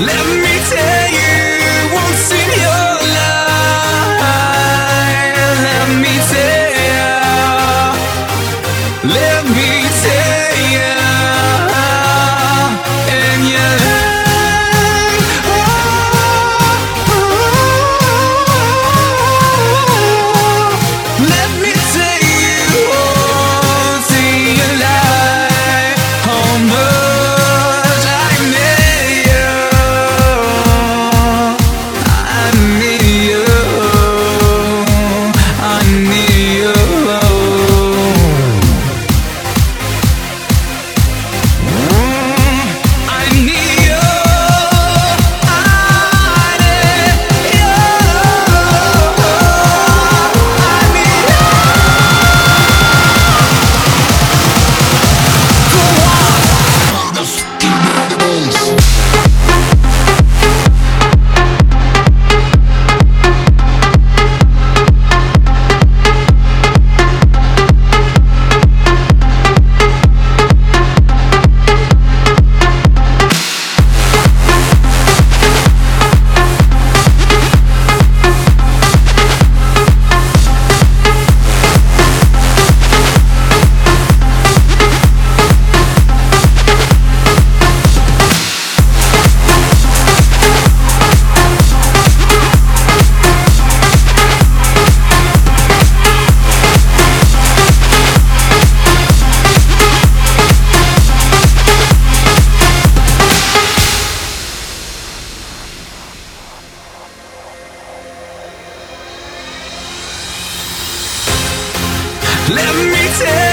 Let me tell you once in your Let me tell